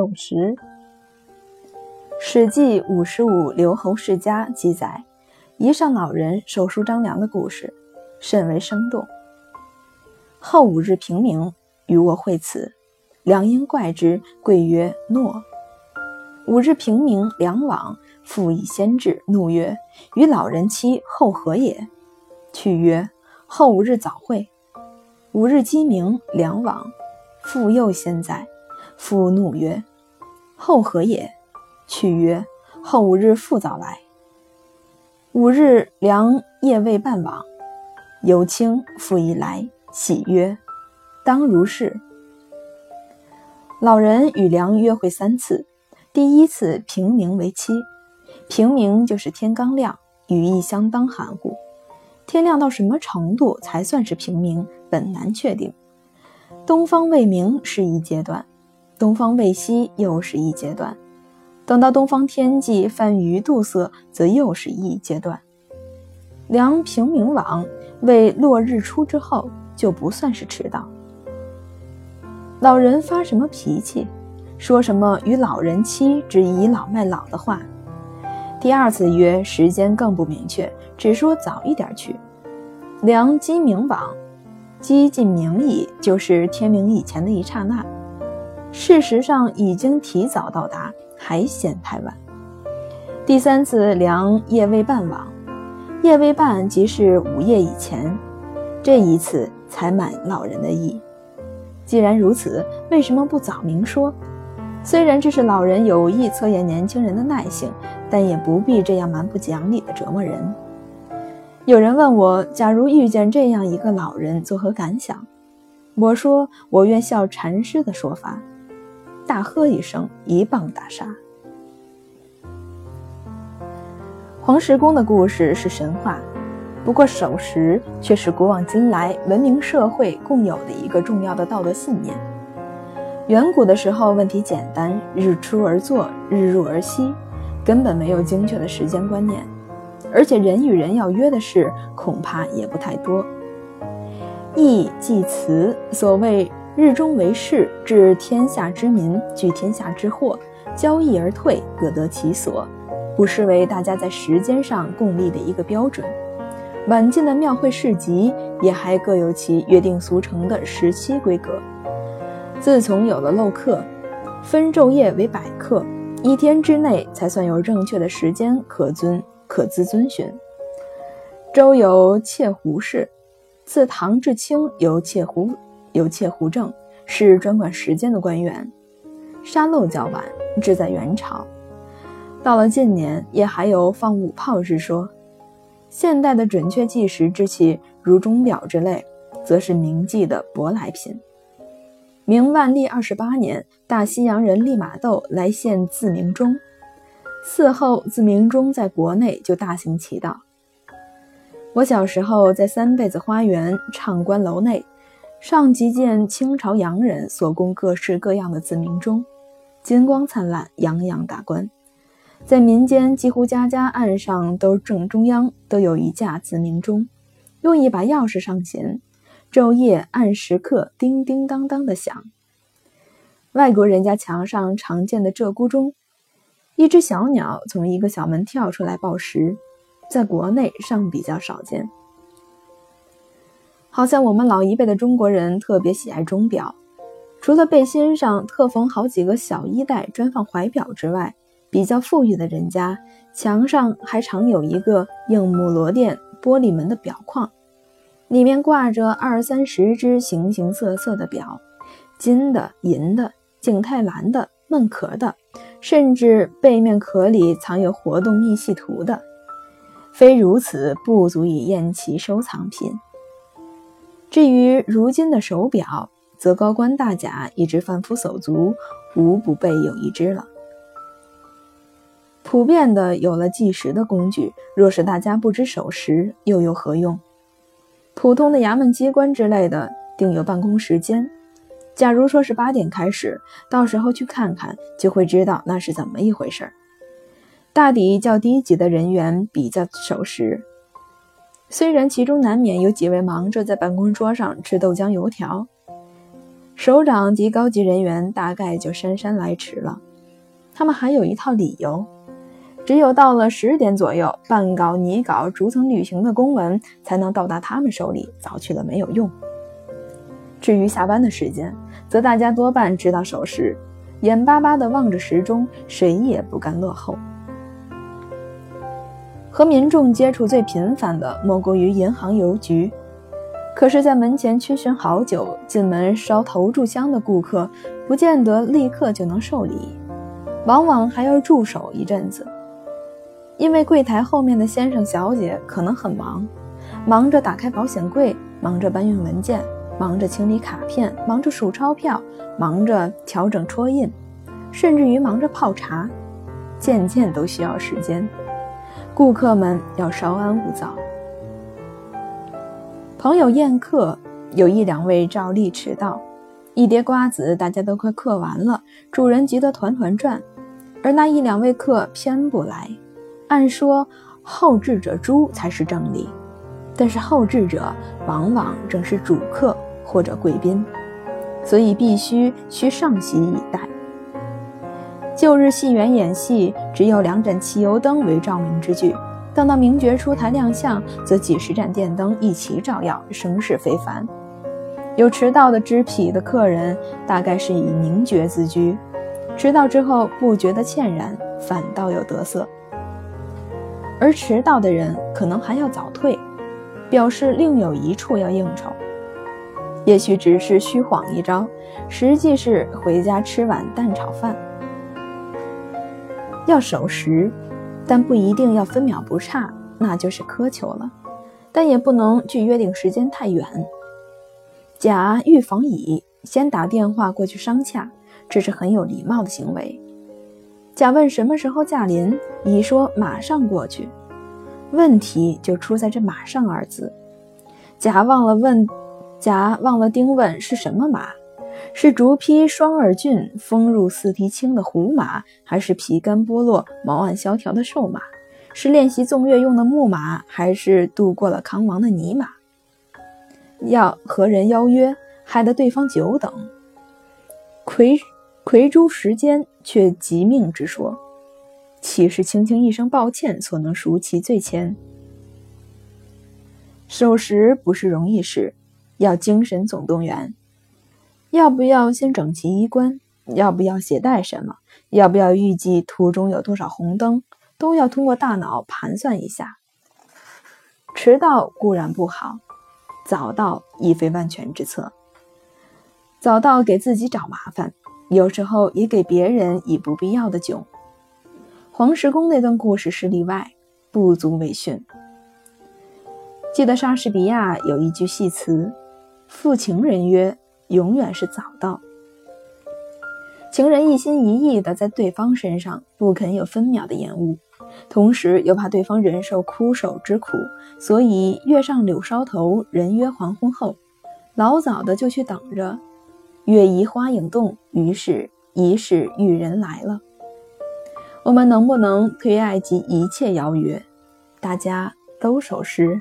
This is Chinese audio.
守时。《史记·五十五留侯世家》记载，一上老人手书张良的故事，甚为生动。后五日平明，与我会此，良因怪之，贵曰：“诺。”五日平明，梁往，复以先至，怒曰：“与老人妻后何也？”去曰：“后五日早会。”五日鸡鸣，梁往，复又先在，复怒曰：“后何也？”去曰：“后五日复早来。”五日良夜未半往，有卿复以来，喜曰：“当如是。”老人与良约会三次。第一次平明为期，平明就是天刚亮，语义相当含糊。天亮到什么程度才算是平明，本难确定。东方未明是一阶段，东方未西又是一阶段，等到东方天际泛鱼肚色，则又是一阶段。量平明往为落日出之后，就不算是迟到。老人发什么脾气？说什么与老人妻之倚老卖老的话？第二次约时间更不明确，只说早一点去。量鸡鸣往，鸡近明矣，就是天明以前的一刹那。事实上已经提早到达，还嫌太晚。第三次量夜未半往，夜未半即是午夜以前。这一次才满老人的意。既然如此，为什么不早明说？虽然这是老人有意测验年轻人的耐性，但也不必这样蛮不讲理的折磨人。有人问我，假如遇见这样一个老人，作何感想？我说，我愿效禅师的说法，大喝一声，一棒打杀。黄石公的故事是神话，不过守时却是古往今来文明社会共有的一个重要的道德信念。远古的时候，问题简单，日出而作，日入而息，根本没有精确的时间观念，而且人与人要约的事，恐怕也不太多。义即辞，所谓日中为市，治天下之民，聚天下之祸，交易而退，各得其所，不失为大家在时间上共立的一个标准。晚近的庙会市集，也还各有其约定俗成的时期规格。自从有了漏刻，分昼夜为百刻，一天之内才算有正确的时间可遵可自遵循。周有窃胡氏，自唐至清有窃胡有窃胡正，是专管时间的官员。沙漏较晚，至在元朝。到了近年，也还有放五炮之说。现代的准确计时之器，如钟表之类，则是铭记的舶来品。明万历二十八年，大西洋人利玛窦来献自鸣钟，嗣后自鸣钟在国内就大行其道。我小时候在三辈子花园畅观楼内，上集见清朝洋人所供各式各样的自鸣钟，金光灿烂，洋洋大观。在民间，几乎家家案上都正中央都有一架自鸣钟，用一把钥匙上弦。昼夜按时刻叮叮当当的响。外国人家墙上常见的鹧鸪钟，一只小鸟从一个小门跳出来报时，在国内尚比较少见。好像我们老一辈的中国人特别喜爱钟表，除了背心上特缝好几个小衣带专放怀表之外，比较富裕的人家墙上还常有一个硬木罗垫玻璃门的表框。里面挂着二三十只形形色色的表，金的、银的、景泰蓝的、闷壳的，甚至背面壳里藏有活动密细图的。非如此，不足以验其收藏品。至于如今的手表，则高官大贾一直贩夫走卒，无不备有一只了。普遍的有了计时的工具，若是大家不知守时，又有何用？普通的衙门机关之类的，定有办公时间。假如说是八点开始，到时候去看看，就会知道那是怎么一回事儿。大抵较低级的人员比较守时，虽然其中难免有几位忙着在办公桌上吃豆浆油条。首长及高级人员大概就姗姗来迟了。他们还有一套理由：只有到了十点左右，半稿、拟稿、逐层履行的公文才能到达他们手里，早去了没有用。至于下班的时间，则大家多半知道守时，眼巴巴地望着时钟，谁也不敢落后。和民众接触最频繁的，莫过于银行、邮局。可是，在门前屈询好久，进门烧头炷香的顾客，不见得立刻就能受理，往往还要驻守一阵子。因为柜台后面的先生、小姐可能很忙，忙着打开保险柜，忙着搬运文件，忙着清理卡片，忙着数钞票，忙着调整戳印，甚至于忙着泡茶，件件都需要时间。顾客们要稍安勿躁。朋友宴客，有一两位照例迟到，一碟瓜子大家都快嗑完了，主人急得团团转，而那一两位客偏不来。按说后至者诛才是正理，但是后至者往往正是主客或者贵宾，所以必须需上席以待。旧日戏园演戏，只有两盏汽油灯为照明之具。等到名角出台亮相，则几十盏电灯一齐照耀，声势非凡。有迟到的知痞的客人，大概是以名角自居，迟到之后不觉得歉然，反倒有得色。而迟到的人可能还要早退，表示另有一处要应酬。也许只是虚晃一招，实际是回家吃碗蛋炒饭。要守时，但不一定要分秒不差，那就是苛求了。但也不能距约定时间太远。甲预防乙，先打电话过去商洽，这是很有礼貌的行为。甲问什么时候驾临，乙说马上过去。问题就出在这“马上”二字。甲忘了问，甲忘了丁问是什么马。是竹披双耳峻、风入四蹄轻的胡马，还是皮干剥落、毛暗萧条的瘦马？是练习纵跃用的木马，还是渡过了康王的泥马？要和人邀约，害得对方久等，魁魁珠时间，却急命之说，岂是轻轻一声抱歉所能赎其罪愆？守时不是容易事，要精神总动员。要不要先整齐衣冠？要不要携带什么？要不要预计途中有多少红灯？都要通过大脑盘算一下。迟到固然不好，早到亦非万全之策。早到给自己找麻烦，有时候也给别人以不必要的窘。黄石公那段故事是例外，不足为训。记得莎士比亚有一句戏词：“负情人曰。”永远是早到，情人一心一意的在对方身上，不肯有分秒的延误，同时又怕对方忍受枯守之苦，所以月上柳梢头，人约黄昏后，老早的就去等着。月移花影动，于是一世遇人来了。我们能不能推爱及一切邀约？大家都守时。